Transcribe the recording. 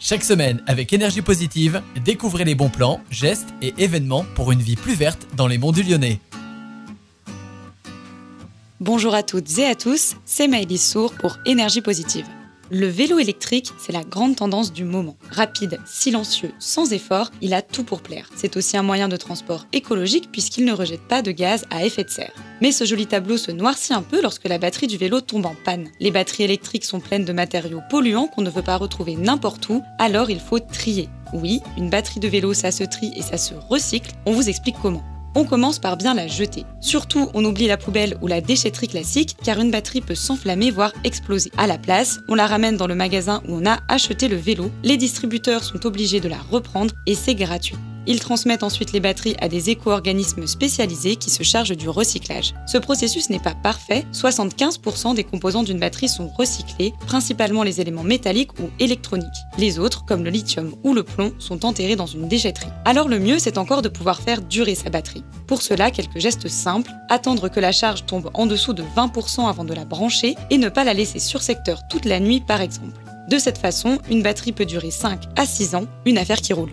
Chaque semaine, avec énergie positive, découvrez les bons plans, gestes et événements pour une vie plus verte dans les monts du Lyonnais. Bonjour à toutes et à tous, c'est Maëlys Sour pour Énergie Positive. Le vélo électrique, c'est la grande tendance du moment. Rapide, silencieux, sans effort, il a tout pour plaire. C'est aussi un moyen de transport écologique puisqu'il ne rejette pas de gaz à effet de serre. Mais ce joli tableau se noircit un peu lorsque la batterie du vélo tombe en panne. Les batteries électriques sont pleines de matériaux polluants qu'on ne veut pas retrouver n'importe où, alors il faut trier. Oui, une batterie de vélo, ça se trie et ça se recycle. On vous explique comment on commence par bien la jeter. Surtout, on oublie la poubelle ou la déchetterie classique car une batterie peut s'enflammer voire exploser. À la place, on la ramène dans le magasin où on a acheté le vélo. Les distributeurs sont obligés de la reprendre et c'est gratuit. Ils transmettent ensuite les batteries à des éco-organismes spécialisés qui se chargent du recyclage. Ce processus n'est pas parfait, 75% des composants d'une batterie sont recyclés, principalement les éléments métalliques ou électroniques. Les autres, comme le lithium ou le plomb, sont enterrés dans une déchetterie. Alors le mieux, c'est encore de pouvoir faire durer sa batterie. Pour cela, quelques gestes simples, attendre que la charge tombe en dessous de 20% avant de la brancher et ne pas la laisser sur secteur toute la nuit par exemple. De cette façon, une batterie peut durer 5 à 6 ans, une affaire qui roule.